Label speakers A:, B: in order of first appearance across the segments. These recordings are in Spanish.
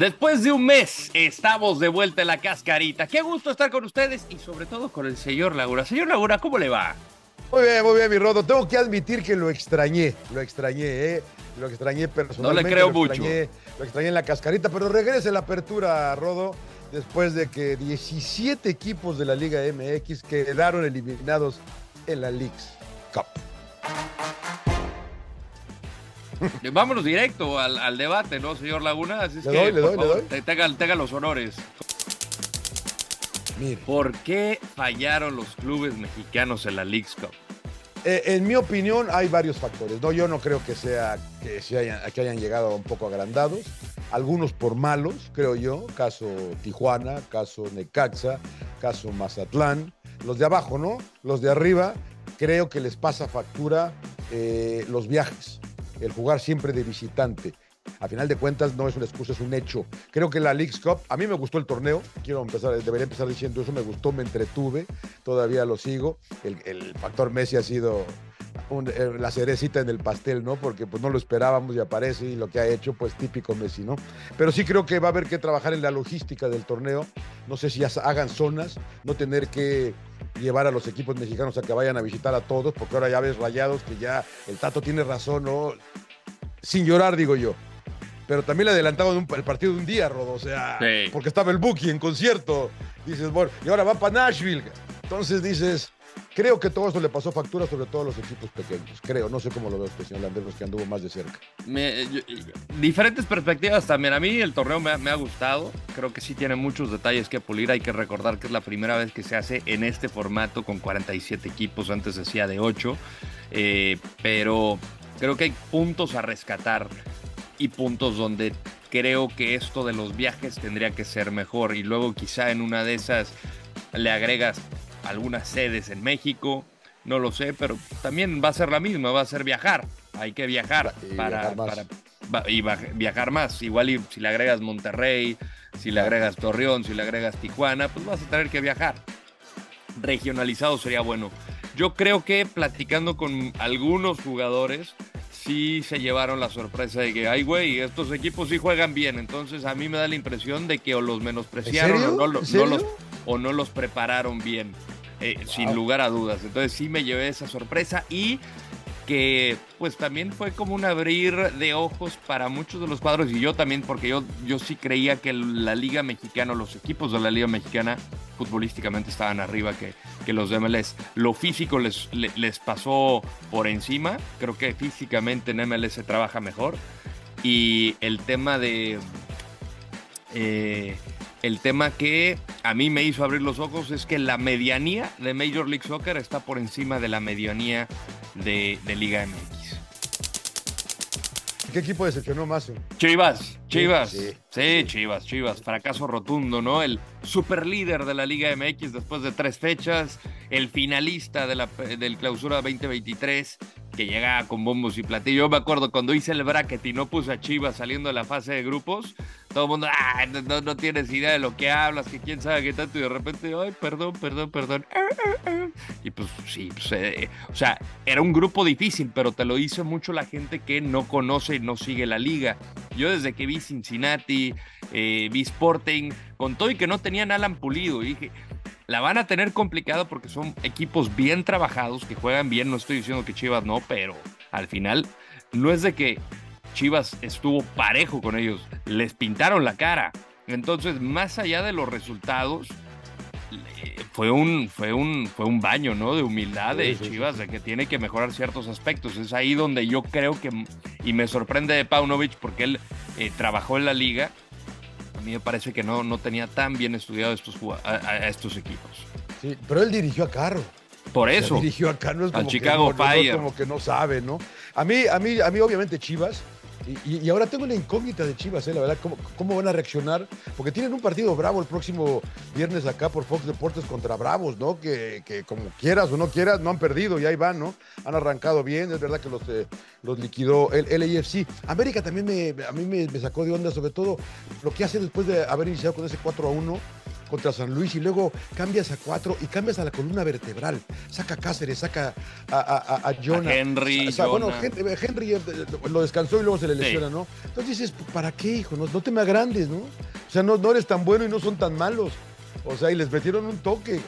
A: Después de un mes, estamos de vuelta en la cascarita. Qué gusto estar con ustedes y sobre todo con el señor Laguna. Señor Laguna, ¿cómo le va?
B: Muy bien, muy bien, mi Rodo. Tengo que admitir que lo extrañé, lo extrañé, ¿eh? Lo extrañé personalmente.
A: No le creo
B: lo
A: mucho.
B: Extrañé, lo extrañé en la cascarita, pero regrese la apertura, Rodo, después de que 17 equipos de la Liga MX quedaron eliminados en la Leagues Cup.
A: Vámonos directo al, al debate, ¿no, señor Laguna? Así es
B: Le
A: que,
B: doy, le doy, le
A: favor,
B: doy.
A: te- Tenga, tenga los honores.
B: Mire,
A: ¿Por qué fallaron los clubes mexicanos en la Leagues Cup?
B: eh, en mi opinión hay varios factores. No, yo no creo que sea que, se hayan, que hayan llegado un poco agrandados. Algunos por malos, creo yo. Caso Tijuana, caso Necaxa, caso Mazatlán. Los de abajo, ¿no? Los de arriba, creo que les pasa factura eh, los viajes. El jugar siempre de visitante. A final de cuentas no es una excusa, es un hecho. Creo que la Leagues Cup, a mí me gustó el torneo, quiero empezar, debería empezar diciendo eso, me gustó, me entretuve, todavía lo sigo. El, factor Messi ha sido eh, la cerecita en el pastel, ¿no? Porque pues no lo esperábamos y aparece y lo que ha hecho, pues típico Messi, ¿no? Pero sí creo que va a haber que trabajar en la logística del torneo. No sé si hagan zonas, no tener que llevar a los equipos mexicanos a que vayan a visitar a todos, porque ahora ya ves rayados que ya el Tato tiene razón, ¿no? Sin llorar, digo yo. Pero también le adelantaban un- el partido de un día, Rodo, o sea,
A: Sí.
B: porque estaba el Buki en concierto. Dices, bueno, y ahora va para Nashville. Entonces dices, creo que todo esto le pasó factura sobre todo a los equipos pequeños. Creo, no sé cómo lo ve usted, señor Landeros, que anduvo más de cerca.
A: Me- diferentes perspectivas también. A mí el torneo me, ha- gustado. Creo que sí tiene muchos detalles que pulir. Hay que recordar que es la primera vez que se hace en este formato con 47 equipos. Antes se hacía de 8. Eh, pero creo que hay puntos a rescatar y puntos donde creo que esto de los viajes tendría que ser mejor. Y luego quizá en una de esas le agregas algunas sedes en México. No lo sé, pero también va a ser la misma, va a ser viajar. Hay que viajar
B: Y
A: para,
B: viajar más.
A: para- va- y va- viajar más. Igual y si le agregas Monterrey, si le agregas Torreón, si le agregas Tijuana, pues vas a tener que viajar. Regionalizado sería bueno. Yo creo que platicando con algunos jugadores, sí se llevaron la sorpresa de que, ay, güey, estos equipos sí juegan bien. Entonces a mí me da la impresión de que o los menospreciaron o no, los, o no los prepararon bien, eh, sin lugar a dudas. Entonces sí me llevé esa sorpresa y que pues también fue como un abrir de ojos para muchos de los cuadros y yo también porque yo, yo sí creía que la liga mexicana, los equipos de la liga mexicana futbolísticamente estaban arriba que, que los de MLS. Lo físico les, le- les pasó por encima, creo que físicamente en MLS se trabaja mejor y el tema de... eh, el tema que a mí me hizo abrir los ojos es que la medianía de Major League Soccer está por encima de la medianía de, de Liga MX.
B: ¿Qué equipo decepcionó más? eh?
A: Chivas, Chivas.
B: Sí,
A: Sí, Chivas, Chivas. Fracaso rotundo, ¿no? El super líder de la Liga MX después de tres fechas, el finalista de la, del clausura 2023, que llega con bombos y platillos. Yo me acuerdo cuando hice el bracket y no puse a Chivas saliendo de la fase de grupos, todo el mundo, ah, no, tienes idea de lo que hablas, que quién sabe qué tanto, y de repente, ay, perdón, perdón, perdón. Y pues sí, pues, eh, o sea, era un grupo difícil, pero te lo dice mucho la gente que no conoce y no sigue la liga. Yo desde que vi Cincinnati, eh, vi Sporting, con todo y que no tenían Alan Pulido, dije, la van a tener complicado porque son equipos bien trabajados, que juegan bien, no estoy diciendo que Chivas no, pero al final no es de que Chivas estuvo parejo con ellos, les pintaron la cara. Entonces, más allá de los resultados, le- fue un, fue un, fue un baño, ¿no? De humildad de Chivas, de que tiene que mejorar ciertos aspectos. Es ahí donde yo creo que, y me sorprende de Paunovic porque él eh, trabajó en la liga. A mí me parece que no, no tenía tan bien estudiado estos, a, a- a estos equipos.
B: Sí, pero él dirigió a Carro.
A: Por eso.
B: Dirigió no es
A: Al
B: como,
A: Chicago
B: que no, como que no sabe, ¿no? A mí, a mí, a mí obviamente Chivas, y, ahora tengo una incógnita de Chivas, ¿eh? la verdad, ¿cómo, cómo van a reaccionar? Porque tienen un partido bravo el próximo viernes acá por Fox Deportes contra Bravos, ¿no? Que, que como quieras o no quieras, no han perdido y ahí van, ¿no? Han arrancado bien, es verdad que los, eh, los liquidó el LAFC. América también me, a mí me, me sacó de onda, sobre todo lo que hace después de haber iniciado con ese 4 a 1 contra San Luis y luego cambias a 4 y cambias a la columna vertebral. Saca a Cáceres, saca a, a, a- a Jonah.
A: Henry,
B: O sea, bueno,
A: Jonah.
B: Henry eh, lo descansó y luego se le
A: Sí.
B: lesiona, ¿no? Entonces dices, ¿para qué, hijo? No, no te me agrandes, ¿no? O sea, no, no eres tan bueno y no son tan malos. O sea, y les metieron un toque.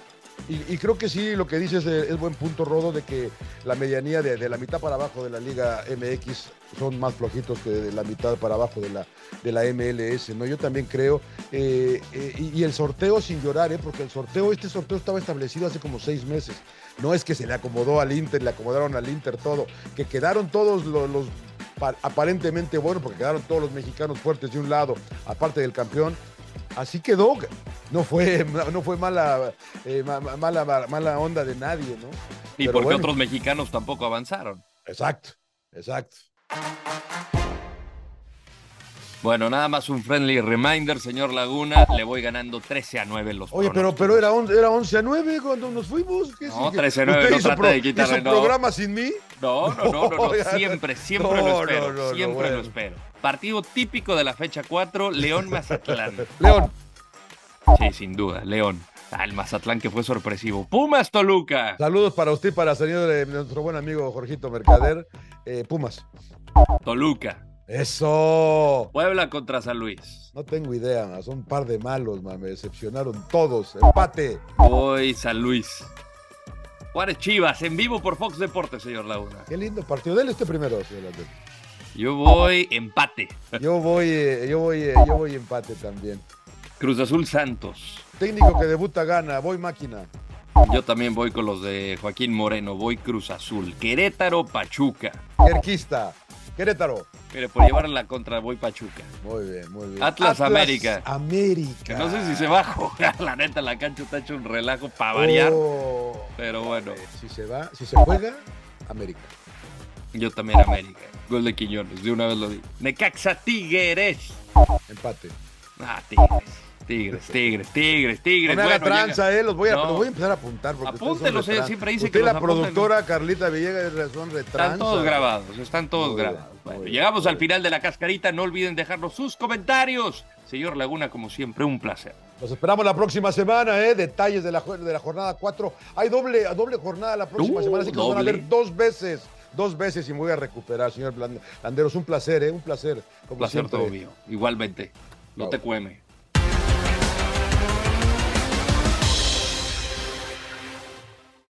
B: Y, creo que sí, lo que dices es, es buen punto, Rodo, de que la medianía de, de la mitad para abajo de la Liga MX son más flojitos que de la mitad para abajo de la, de la MLS, ¿no? Yo también creo. eh, eh, y, el sorteo sin llorar, ¿eh? Porque el sorteo, este sorteo estaba establecido hace como seis meses. No es que se le acomodó al Inter, le acomodaron al Inter todo, que quedaron todos los, los pa- aparentemente buenos, porque quedaron todos los mexicanos fuertes de un lado, aparte del campeón. Así quedó. No fue, no fue mala, eh, ma- ma- mala, mala onda de nadie, ¿no?
A: Y
B: Pero
A: porque
B: bueno.
A: otros mexicanos tampoco avanzaron.
B: Exacto, exacto.
A: Bueno, nada más un friendly reminder, señor Laguna. Le voy ganando 13 a 9 en los
B: Oye, pero, pero era, on- era 11 a 9 cuando nos fuimos. ¿Qué
A: No,
B: sí?
A: 13 a 9,
B: ¿Usted
A: no trate de quitarle,
B: hizo
A: no.
B: programa sin mí?
A: No, no, no, no, no, siempre, siempre lo espero, siempre
B: bueno.
A: lo espero. Partido típico de la fecha 4, León Mazatlán.
B: León,
A: Sí, sin duda, León. Ah, el Mazatlán que fue sorpresivo. Pumas Toluca.
B: saludos para usted y para el señor de nuestro buen amigo Jorgito Mercader. Eh, Pumas.
A: Toluca.
B: Eso.
A: Puebla contra San Luis.
B: No tengo idea, son un par de malos, man. me decepcionaron todos. Empate.
A: Voy San Luis. Juárez Chivas, en vivo por Fox Deportes, señor Laguna.
B: Qué lindo partido. Dele este primero, señor Landel.
A: Yo voy empate.
B: Yo voy, eh, yo voy, eh, yo voy empate también.
A: Cruz Azul Santos.
B: Técnico que debuta gana, voy máquina.
A: Yo también voy con los de Joaquín Moreno. Voy Cruz Azul. Querétaro Pachuca.
B: Erquista, Querétaro.
A: Mire, por llevar la contra voy Pachuca.
B: Muy bien, muy bien.
A: Atlas América.
B: América.
A: No sé si se va a jugar. La neta, la cancha está hecho un relajo para variar.
B: Oh,
A: Pero bueno,
B: si se va, si se juega, América.
A: Yo también América. Gol de Quiñones, de una vez lo di. Necaxa Tigres.
B: Empate.
A: Ah, Tigres. Tigres, Tigres, Tigres,
B: No
A: Tigres.
B: me haga
A: Bueno,
B: tranza,
A: llega-
B: eh, los voy a,
A: No.
B: los voy a empezar a apuntar. Porque
A: Apúntelos,
B: tran-
A: siempre dice
B: Usted
A: que
B: la
A: los
B: productora Carlita Villegas son de
A: Están todos grabados, están todos grabados. Bueno, llegamos al final de la cascarita. No olviden dejarnos sus comentarios. Señor Laguna, como siempre, un placer.
B: Los esperamos la próxima semana, ¿eh? Detalles de la, de la jornada 4. Hay doble, doble jornada la próxima
A: Uh,
B: semana, así que nos van a ver dos veces. Dos veces y me voy a recuperar, señor Landeros. Un placer, ¿eh? Un placer. Como
A: Un placer
B: siempre.
A: todo mío. Igualmente. No
B: Chao.
A: te cueme.